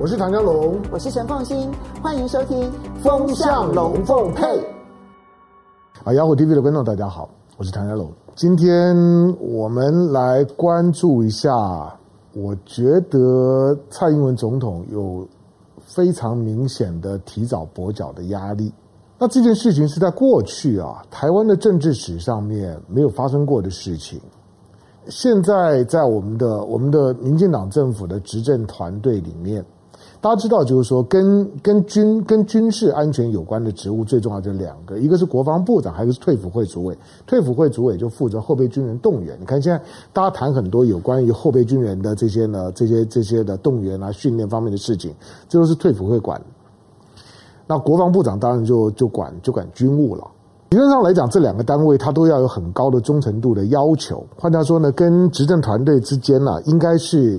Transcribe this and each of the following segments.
我是唐江龙，我是陈凤新，欢迎收听《风向龙凤配》。啊，雅虎 TV 的观众大家好，我是唐江龙。今天我们来关注一下，我觉得蔡英文总统有非常明显的提早跛脚的压力。那这件事情是在过去啊，台湾的政治史上面没有发生过的事情。现在在我们的我们的民进党政府的执政团队里面。大家知道，就是说跟跟军跟军事安全有关的职务，最重要就是两个，一个是国防部长，还有一个是退辅会主委。退辅会主委就负责后备军人动员。你看现在大家谈很多有关于后备军人的这些呢，这些这些的动员啊、训练方面的事情，这都是退辅会管。那国防部长当然就就管就管军务了。理论上来讲，这两个单位他都要有很高的忠诚度的要求。换句话说呢，跟执政团队之间呢，应该是。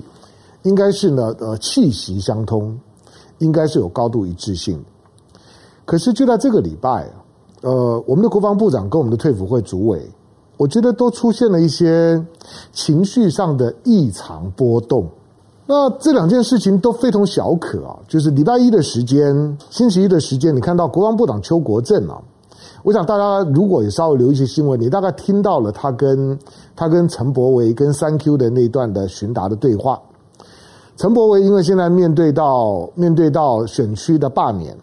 应该是呢，呃，气息相通，应该是有高度一致性。可是就在这个礼拜，呃，我们的国防部长跟我们的退辅会主委，我觉得都出现了一些情绪上的异常波动。那这两件事情都非同小可啊，就是礼拜一的时间，星期一的时间，你看到国防部长邱国正啊，我想大家如果也稍微留意一些新闻，你大概听到了他跟他跟陈柏惟跟三 Q 的那一段的询答的对话。陈柏惟因为现在面对到面对到选区的罢免，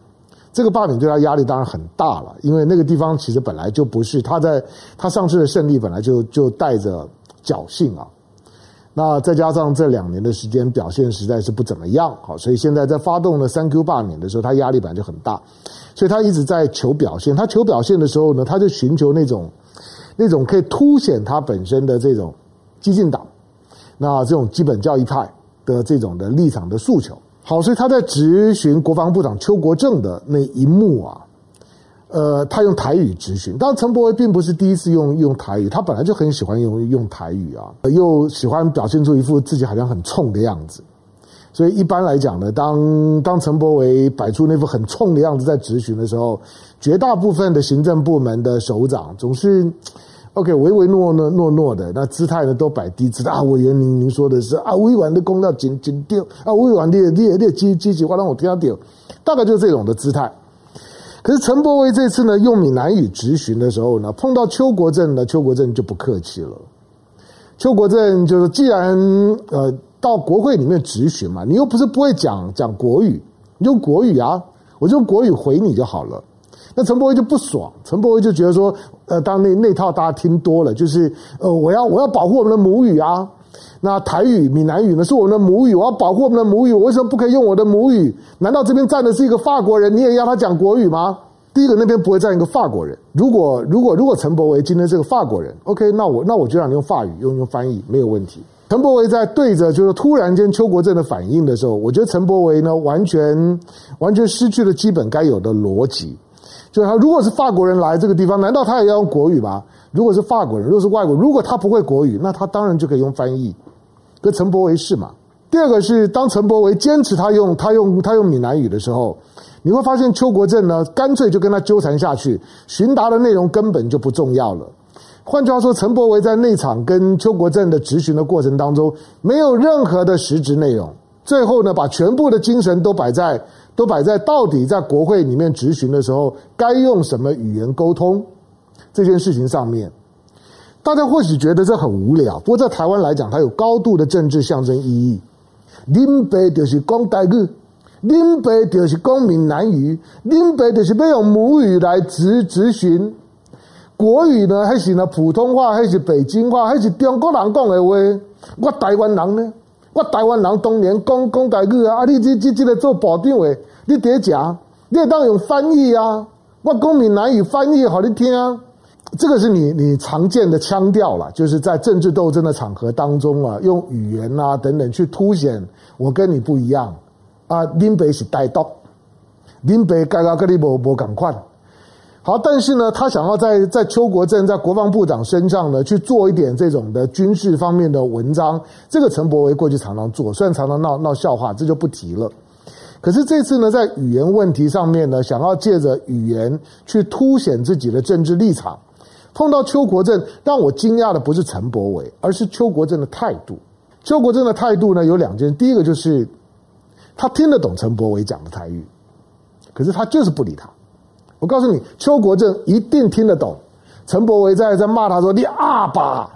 这个罢免对他压力当然很大了，因为那个地方其实本来就不是他在他上次的胜利本来就就带着侥幸啊，那再加上这两年的时间表现实在是不怎么样，好，所以现在在发动了三 Q 罢免的时候，他压力本来就很大，所以他一直在求表现。他求表现的时候呢，他就寻求那种那种可以凸显他本身的这种激进党，那这种基本教义派。的这种的立场的诉求，好，所以他在质询国防部长邱国正的那一幕啊，呃，他用台语质询。当然，陈柏惟并不是第一次用用台语，他本来就很喜欢用用台语啊，又喜欢表现出一副自己好像很冲的样子。所以一般来讲呢，当当陈伯维摆出那副很冲的样子在质询的时候，绝大部分的行政部门的首长总是。OK，唯唯诺诺诺诺的，那姿态呢都摆低姿态啊。委员您您说的是啊，委婉的公道紧紧掉啊，委员你你你积积极话让我听到掉，大概就是这种的姿态。可是陈伯维这次呢，用闽南语质询的时候呢，碰到邱国正呢，邱国正就不客气了。邱国正就是，既然呃到国会里面质询嘛，你又不是不会讲讲国语，你用国语啊，我就用国语回你就好了。那陈柏惟就不爽，陈柏惟就觉得说，呃，当那那套大家听多了，就是呃，我要我要保护我们的母语啊。那台语、闽南语呢是我们的母语，我要保护我们的母语，我为什么不可以用我的母语？难道这边站的是一个法国人，你也要他讲国语吗？第一个，那边不会站一个法国人。如果如果如果陈柏惟今天是个法国人，OK，那我那我就让你用法语，用用翻译没有问题。陈柏惟在对着就是突然间邱国正的反应的时候，我觉得陈柏惟呢完全完全失去了基本该有的逻辑。就是他，如果是法国人来这个地方，难道他也要用国语吗？如果是法国人，如果是外国，如果他不会国语，那他当然就可以用翻译。跟陈伯维是嘛？第二个是，当陈伯维坚持他用他用他用闽南语的时候，你会发现邱国正呢，干脆就跟他纠缠下去，询答的内容根本就不重要了。换句话说，陈伯维在那场跟邱国正的质询的过程当中，没有任何的实质内容。最后呢，把全部的精神都摆在。都摆在到底在国会里面质询的时候，该用什么语言沟通这件事情上面，大家或许觉得这很无聊。不过在台湾来讲，它有高度的政治象征意义。林北就是讲台语，林北就是讲闽南语，林北就是要用母语来质质询。国语呢，还是呢普通话，还是北京话，还是中国人讲的话？我台湾人呢？我台湾人当年讲讲台语啊，啊，你这这这个做保定诶，你得讲，你也当用翻译啊。我讲闽南语翻译好你听啊，这个是你你常见的腔调啦，就是在政治斗争的场合当中啊，用语言啊等等去凸显我跟你不一样啊。林北是台独，林北刚刚跟你无无共款。好，但是呢，他想要在在邱国正在国防部长身上呢去做一点这种的军事方面的文章，这个陈伯维过去常常做，虽然常常闹闹笑话，这就不提了。可是这次呢，在语言问题上面呢，想要借着语言去凸显自己的政治立场，碰到邱国正，让我惊讶的不是陈柏惟，而是邱国正的态度。邱国正的态度呢有两件，第一个就是他听得懂陈柏惟讲的台语，可是他就是不理他。我告诉你，邱国正一定听得懂陈柏惟在在骂他说：“你阿爸！”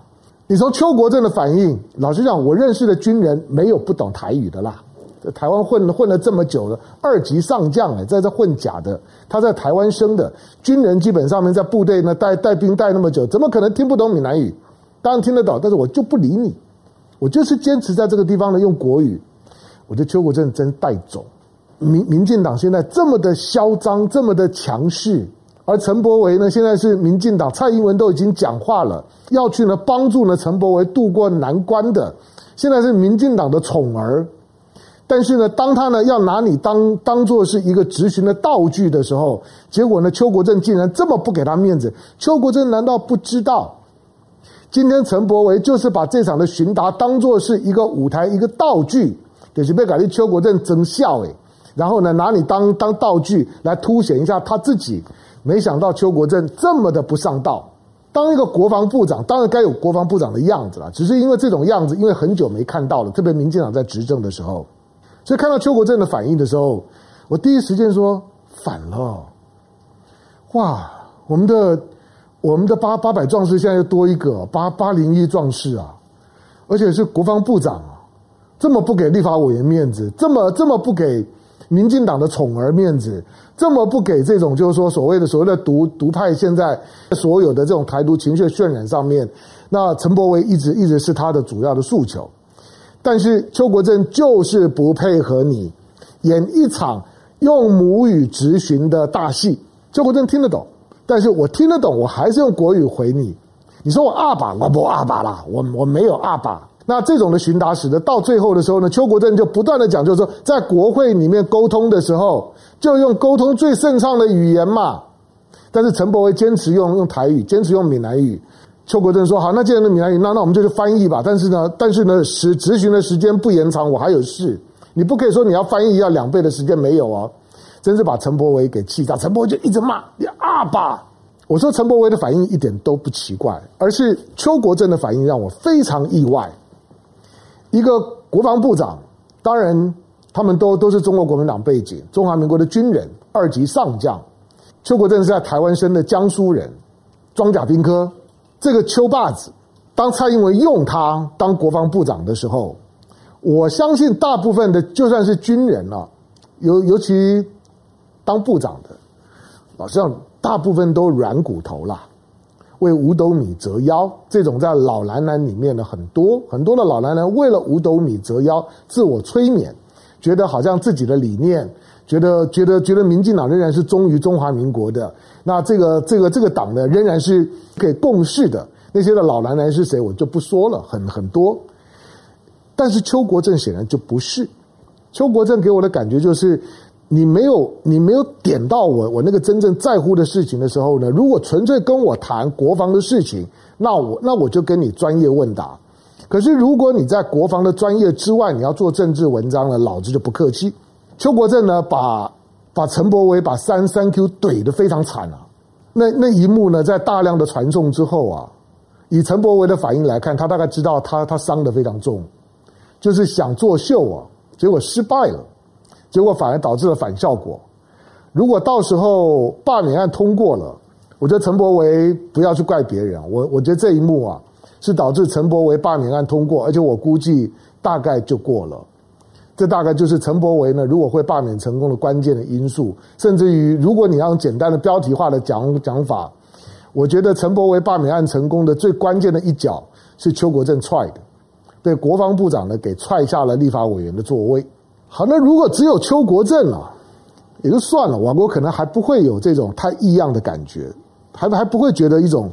你从邱国正的反应，老实讲，我认识的军人没有不懂台语的啦。在台湾混混了这么久了，二级上将哎，在这混假的，他在台湾生的军人，基本上面在部队呢带带兵带那么久，怎么可能听不懂闽南语？当然听得懂，但是我就不理你，我就是坚持在这个地方呢用国语。我觉得邱国正真带种，民民进党现在这么的嚣张，这么的强势。而陈柏维呢，现在是民进党蔡英文都已经讲话了，要去呢帮助呢陈柏维渡过难关的，现在是民进党的宠儿。但是呢，当他呢要拿你当当做是一个执行的道具的时候，结果呢，邱国正竟然这么不给他面子。邱国正难道不知道，今天陈柏维就是把这场的询答当做是一个舞台，一个道具，就是被改立邱国正增效诶，然后呢拿你当当道具来凸显一下他自己。没想到邱国正这么的不上道，当一个国防部长，当然该有国防部长的样子了。只是因为这种样子，因为很久没看到了，特别民进党在执政的时候，所以看到邱国正的反应的时候，我第一时间说反了。哇，我们的我们的八八百壮士现在又多一个八八零一壮士啊，而且是国防部长啊，这么不给立法委员面子，这么这么不给。民进党的宠儿面子这么不给这种，就是说所谓的所谓的独独派，现在所有的这种台独情绪渲染上面，那陈柏惟一直一直是他的主要的诉求，但是邱国正就是不配合你演一场用母语质询的大戏。邱国正听得懂，但是我听得懂，我还是用国语回你。你说我阿爸，我不阿爸啦，我我没有阿爸。那这种的询答使得到最后的时候呢，邱国正就不断的讲，就是说在国会里面沟通的时候，就用沟通最顺畅的语言嘛。但是陈柏惟坚持用用台语，坚持用闽南语。邱国正说：“好，那既然是闽南语，那那我们就去翻译吧。但是呢，但是呢，时执行的时间不延长，我还有事。你不可以说你要翻译要两倍的时间没有哦。”真是把陈柏惟给气炸，陈柏惟就一直骂你阿爸。我说陈柏惟的反应一点都不奇怪，而是邱国正的反应让我非常意外。一个国防部长，当然他们都都是中国国民党背景，中华民国的军人，二级上将。邱国正是在台湾生的江苏人，装甲兵科。这个邱霸子，当蔡英文用他当国防部长的时候，我相信大部分的就算是军人了，尤尤其当部长的，好像，大部分都软骨头了。为五斗米折腰，这种在老男人里面的很多很多的老男人，为了五斗米折腰，自我催眠，觉得好像自己的理念，觉得觉得觉得民进党仍然是忠于中华民国的，那这个这个这个党呢，仍然是可以共事的。那些的老男人是谁，我就不说了，很很多。但是邱国正显然就不是，邱国正给我的感觉就是。你没有，你没有点到我，我那个真正在乎的事情的时候呢？如果纯粹跟我谈国防的事情，那我那我就跟你专业问答。可是如果你在国防的专业之外，你要做政治文章呢，老子就不客气。邱国正呢，把把陈伯维把三三 Q 怼得非常惨啊！那那一幕呢，在大量的传送之后啊，以陈伯维的反应来看，他大概知道他他伤得非常重，就是想作秀啊，结果失败了。结果反而导致了反效果。如果到时候罢免案通过了，我觉得陈柏惟不要去怪别人。我我觉得这一幕啊，是导致陈柏惟罢免案通过，而且我估计大概就过了。这大概就是陈柏惟呢，如果会罢免成功的关键的因素。甚至于，如果你用简单的标题化的讲讲法，我觉得陈柏惟罢免案成功的最关键的一脚是邱国正踹的，被国防部长呢给踹下了立法委员的座位。好，那如果只有邱国正啊，也就算了，我我可能还不会有这种太异样的感觉，还还不会觉得一种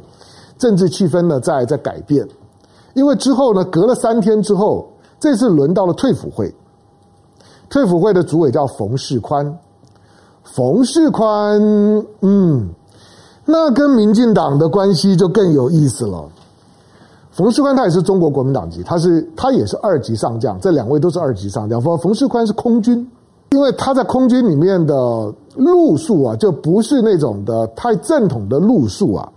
政治气氛呢在在改变，因为之后呢，隔了三天之后，这次轮到了退辅会，退辅会的主委叫冯世宽，冯世宽，嗯，那跟民进党的关系就更有意思了。冯世宽他也是中国国民党籍，他是他也是二级上将，这两位都是二级上将。冯冯世宽是空军，因为他在空军里面的路数啊，就不是那种的太正统的路数啊。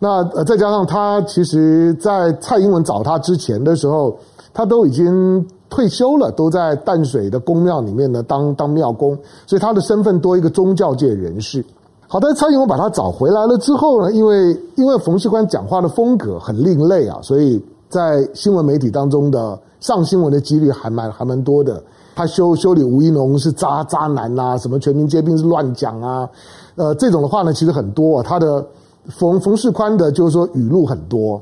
那呃，再加上他其实，在蔡英文找他之前的时候，他都已经退休了，都在淡水的公庙里面呢当当庙公，所以他的身份多一个宗教界人士。好的，蔡英文把他找回来了之后呢，因为因为冯世宽讲话的风格很另类啊，所以在新闻媒体当中的上新闻的几率还蛮还蛮多的。他修修理吴怡农是渣渣男啊，什么全民皆兵是乱讲啊，呃，这种的话呢，其实很多啊。他的冯冯世宽的，就是说语录很多。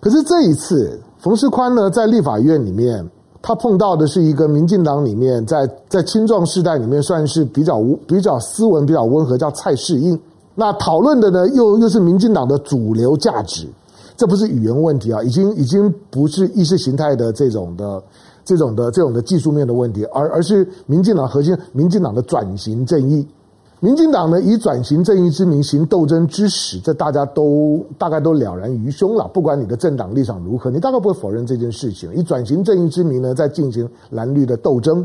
可是这一次，冯世宽呢，在立法院里面，他碰到的是一个民进党里面，在在青壮世代里面算是比较比较斯文、比较温和，叫蔡适应。那讨论的呢，又又是民进党的主流价值，这不是语言问题啊，已经已经不是意识形态的这种的。这种的这种的技术面的问题，而而是民进党核心，民进党的转型正义，民进党呢以转型正义之名行斗争之实，这大家都大概都了然于胸了。不管你的政党立场如何，你大概不会否认这件事情。以转型正义之名呢，在进行蓝绿的斗争。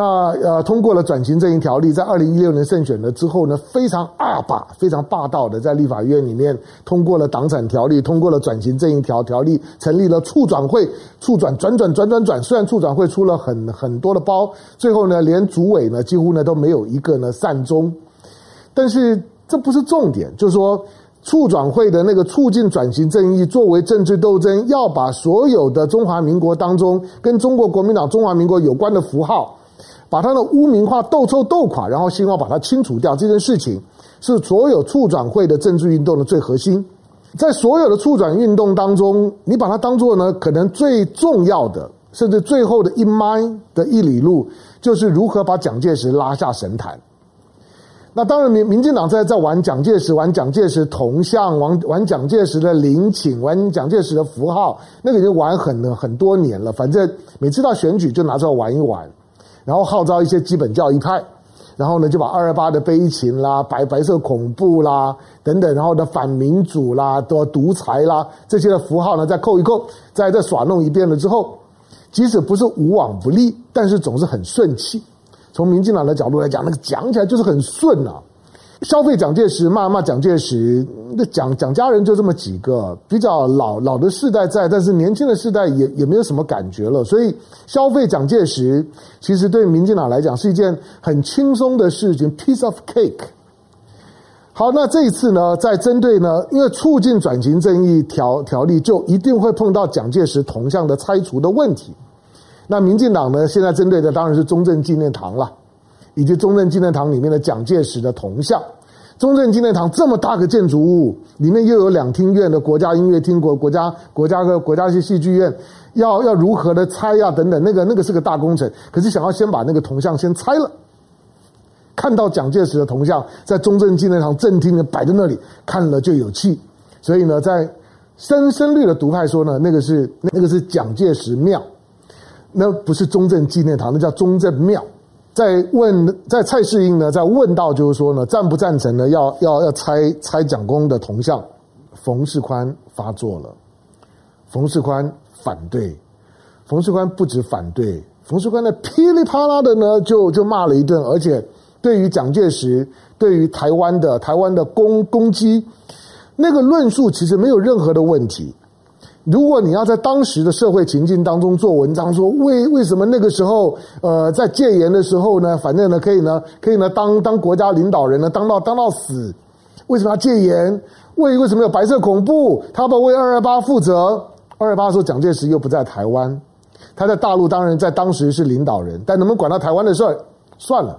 那呃，通过了转型正义条例，在二零一六年胜选了之后呢，非常二霸、非常霸道的，在立法院里面通过了党产条例，通过了转型正义条条例，成立了促转会，促转转转转转转。虽然促转会出了很很多的包，最后呢，连主委呢几乎呢都没有一个呢善终。但是这不是重点，就是说促转会的那个促进转型正义作为政治斗争，要把所有的中华民国当中跟中国国民党、中华民国有关的符号。把他的污名化斗臭斗垮，然后希望把它清除掉。这件事情是所有促转会的政治运动的最核心。在所有的促转运动当中，你把它当做呢，可能最重要的，甚至最后的一迈的一里路，就是如何把蒋介石拉下神坛。那当然，民民进党在在玩蒋介石，玩蒋介石铜像，玩玩蒋介石的陵寝，玩蒋介石的符号，那个已经玩很了很多年了。反正每次到选举就拿出来玩一玩。然后号召一些基本教义派，然后呢就把二二八的悲情啦、白白色恐怖啦等等，然后的反民主啦、多独裁啦这些的符号呢再扣一扣，再再耍弄一遍了之后，即使不是无往不利，但是总是很顺气。从民进党的角度来讲，那个讲起来就是很顺啊。消费蒋介石，骂骂蒋介石，那蒋蒋家人就这么几个，比较老老的世代在，但是年轻的世代也也没有什么感觉了。所以消费蒋介石，其实对民进党来讲是一件很轻松的事情，piece of cake。好，那这一次呢，在针对呢，因为促进转型正义条条例，就一定会碰到蒋介石铜像的拆除的问题。那民进党呢，现在针对的当然是中正纪念堂了。以及中正纪念堂里面的蒋介石的铜像，中正纪念堂这么大个建筑物，里面又有两厅院的国家音乐厅、国国家国家的国家戏戏剧院，要要如何的拆呀？等等，那个那个是个大工程。可是想要先把那个铜像先拆了，看到蒋介石的铜像在中正纪念堂正厅的摆在那里，看了就有气。所以呢，在深深绿的独派说呢，那个是那个是蒋介石庙，那不是中正纪念堂，那叫中正庙。在问，在蔡世英呢，在问到就是说呢，赞不赞成呢？要要要拆拆蒋公的铜像，冯世宽发作了，冯世宽反对，冯世宽不止反对，冯世宽呢噼里啪啦的呢就就骂了一顿，而且对于蒋介石，对于台湾的台湾的攻攻击，那个论述其实没有任何的问题。如果你要在当时的社会情境当中做文章，说为为什么那个时候，呃，在戒严的时候呢，反正呢可以呢，可以呢当当国家领导人呢，当到当到死，为什么要戒严？为为什么有白色恐怖？他不为二二八负责？二二八的时候，蒋介石又不在台湾，他在大陆，当然在当时是领导人，但能不能管到台湾的事儿？算了，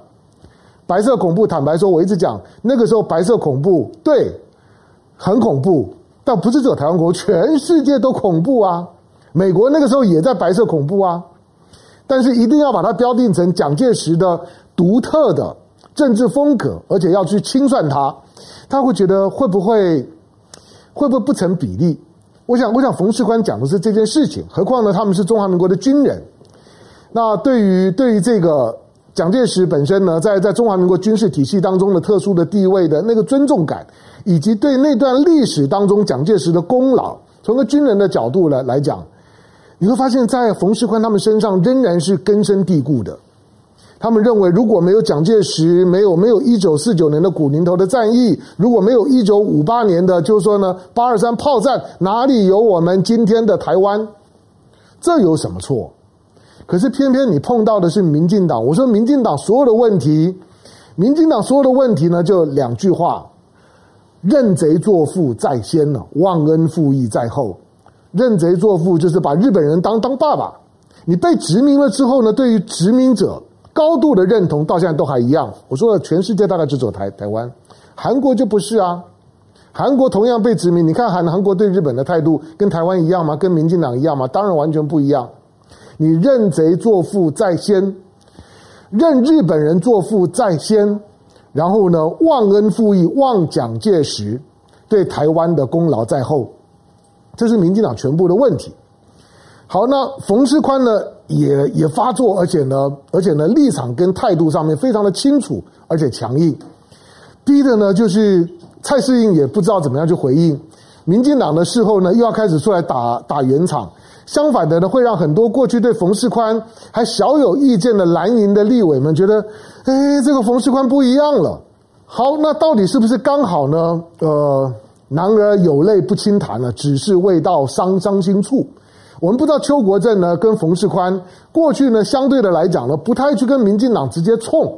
白色恐怖，坦白说，我一直讲那个时候白色恐怖，对，很恐怖。但不是只有台湾恐怖，全世界都恐怖啊！美国那个时候也在白色恐怖啊，但是一定要把它标定成蒋介石的独特的政治风格，而且要去清算他，他会觉得会不会会不会不成比例？我想，我想冯世宽讲的是这件事情，何况呢，他们是中华民国的军人。那对于对于这个蒋介石本身呢，在在中华民国军事体系当中的特殊的地位的那个尊重感。以及对那段历史当中蒋介石的功劳，从个军人的角度来来讲，你会发现在冯世宽他们身上仍然是根深蒂固的。他们认为，如果没有蒋介石，没有没有一九四九年的古宁头的战役，如果没有一九五八年的，就是说呢八二三炮战，哪里有我们今天的台湾？这有什么错？可是偏偏你碰到的是民进党。我说民进党所有的问题，民进党所有的问题呢，就两句话：认贼作父在先呢，忘恩负义在后。认贼作父就是把日本人当当爸爸。你被殖民了之后呢，对于殖民者高度的认同，到现在都还一样。我说了，全世界大概只走台台湾，韩国就不是啊。韩国同样被殖民，你看韩韩国对日本的态度跟台湾一样吗？跟民进党一样吗？当然完全不一样。你认贼作父在先，认日本人作父在先，然后呢，忘恩负义，忘蒋介石对台湾的功劳在后，这是民进党全部的问题。好，那冯世宽呢也也发作，而且呢，而且呢立场跟态度上面非常的清楚，而且强硬，逼的呢就是。蔡适应也不知道怎么样去回应，民进党的事后呢，又要开始出来打打圆场。相反的呢，会让很多过去对冯世宽还小有意见的蓝营的立委们觉得，哎，这个冯世宽不一样了。好，那到底是不是刚好呢？呃，男儿有泪不轻弹呢，只是未到伤伤心处。我们不知道邱国正呢跟冯世宽过去呢，相对的来讲呢，不太去跟民进党直接冲，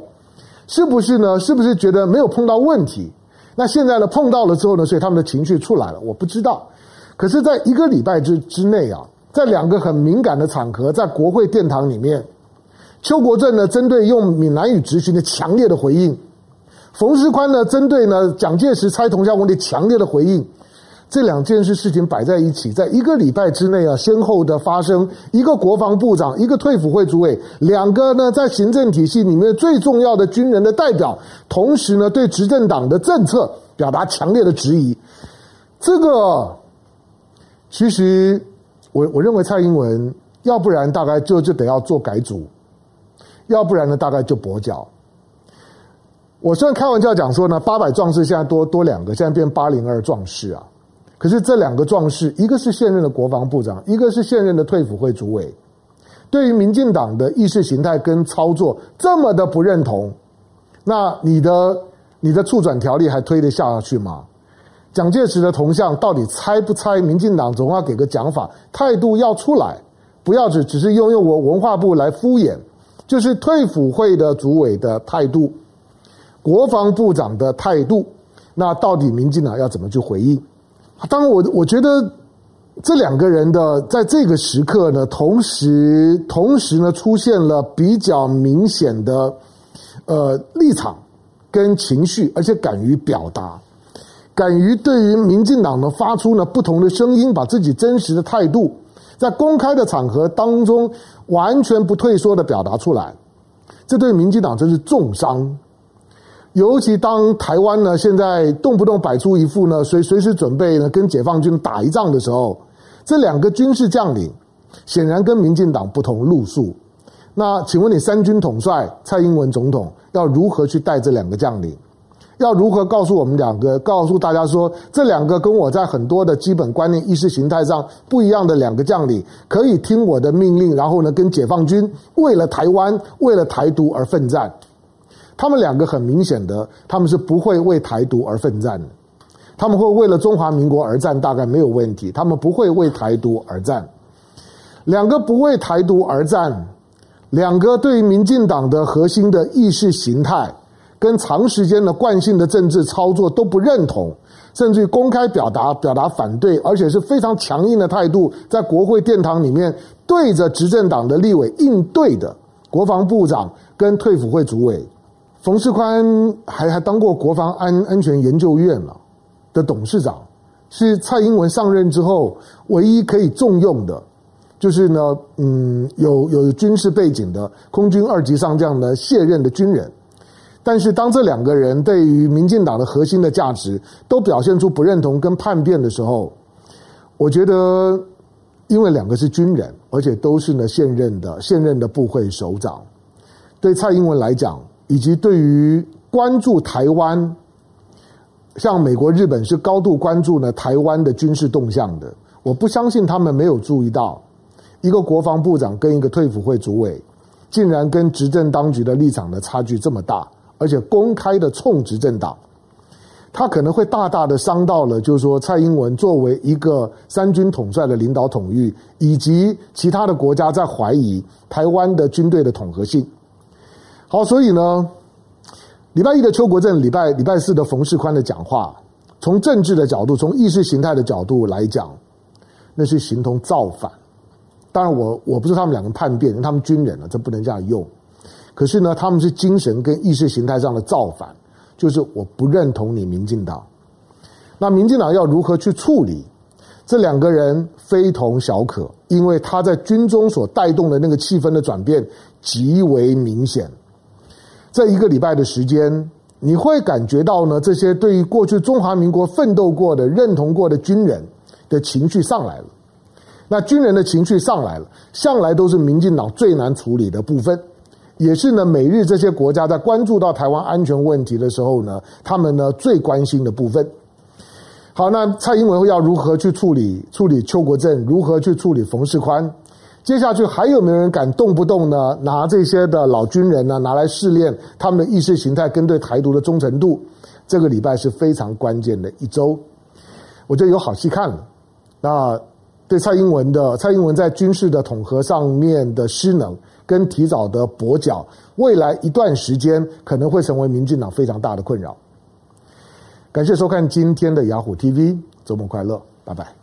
是不是呢？是不是觉得没有碰到问题？那现在呢，碰到了之后呢，所以他们的情绪出来了，我不知道。可是，在一个礼拜之之内啊，在两个很敏感的场合，在国会殿堂里面，邱国正呢，针对用闽南语质询的强烈的回应；冯世宽呢，针对呢蒋介石拆同乡问题强烈的回应。这两件事事情摆在一起，在一个礼拜之内啊，先后的发生，一个国防部长，一个退辅会主委，两个呢在行政体系里面最重要的军人的代表，同时呢对执政党的政策表达强烈的质疑。这个其实我我认为蔡英文要不然大概就就得要做改组，要不然呢大概就跛脚。我虽然开玩笑讲说呢，八百壮士现在多多两个，现在变八零二壮士啊。可是这两个壮士，一个是现任的国防部长，一个是现任的退辅会主委，对于民进党的意识形态跟操作这么的不认同，那你的你的促转条例还推得下去吗？蒋介石的铜像到底拆不拆？民进党总要给个讲法，态度要出来，不要只只是用用我文化部来敷衍，就是退辅会的主委的态度，国防部长的态度，那到底民进党要怎么去回应？当然，我我觉得这两个人的在这个时刻呢，同时同时呢出现了比较明显的呃立场跟情绪，而且敢于表达，敢于对于民进党呢发出呢不同的声音，把自己真实的态度在公开的场合当中完全不退缩的表达出来，这对民进党真是重伤。尤其当台湾呢现在动不动摆出一副呢随随时准备呢跟解放军打一仗的时候，这两个军事将领显然跟民进党不同路数。那请问你三军统帅蔡英文总统要如何去带这两个将领？要如何告诉我们两个，告诉大家说这两个跟我在很多的基本观念、意识形态上不一样的两个将领，可以听我的命令，然后呢跟解放军为了台湾、为了台独而奋战？他们两个很明显的，他们是不会为台独而奋战的，他们会为了中华民国而战，大概没有问题。他们不会为台独而战。两个不为台独而战，两个对于民进党的核心的意识形态跟长时间的惯性的政治操作都不认同，甚至于公开表达表达反对，而且是非常强硬的态度，在国会殿堂里面对着执政党的立委应对的国防部长跟退辅会主委。冯世宽还还当过国防安安全研究院了的董事长，是蔡英文上任之后唯一可以重用的，就是呢，嗯，有有军事背景的空军二级上将的卸任的军人。但是当这两个人对于民进党的核心的价值都表现出不认同跟叛变的时候，我觉得，因为两个是军人，而且都是呢现任的现任的部会首长，对蔡英文来讲。以及对于关注台湾，像美国、日本是高度关注呢台湾的军事动向的。我不相信他们没有注意到，一个国防部长跟一个退辅会主委，竟然跟执政当局的立场的差距这么大，而且公开的冲执政党。他可能会大大的伤到了，就是说蔡英文作为一个三军统帅的领导统御，以及其他的国家在怀疑台湾的军队的统合性。好，所以呢，礼拜一的邱国正，礼拜礼拜四的冯世宽的讲话，从政治的角度，从意识形态的角度来讲，那是形同造反。当然我，我不是他们两个叛变，他们军人了，这不能这样用。可是呢，他们是精神跟意识形态上的造反。就是我不认同你民进党，那民进党要如何去处理这两个人非同小可，因为他在军中所带动的那个气氛的转变极为明显。这一个礼拜的时间，你会感觉到呢，这些对于过去中华民国奋斗过的、认同过的军人的情绪上来了。那军人的情绪上来了，向来都是民进党最难处理的部分。也是呢，美日这些国家在关注到台湾安全问题的时候呢，他们呢最关心的部分。好，那蔡英文要如何去处理处理邱国正，如何去处理冯世宽？接下去还有没有人敢动不动呢拿这些的老军人呢拿来试炼他们的意识形态跟对台独的忠诚度？这个礼拜是非常关键的一周，我觉得有好戏看了。那对蔡英文的蔡英文在军事的统合上面的失能。跟提早的跛脚，未来一段时间可能会成为民进党非常大的困扰。感谢收看今天的雅虎 TV，周末快乐，拜拜。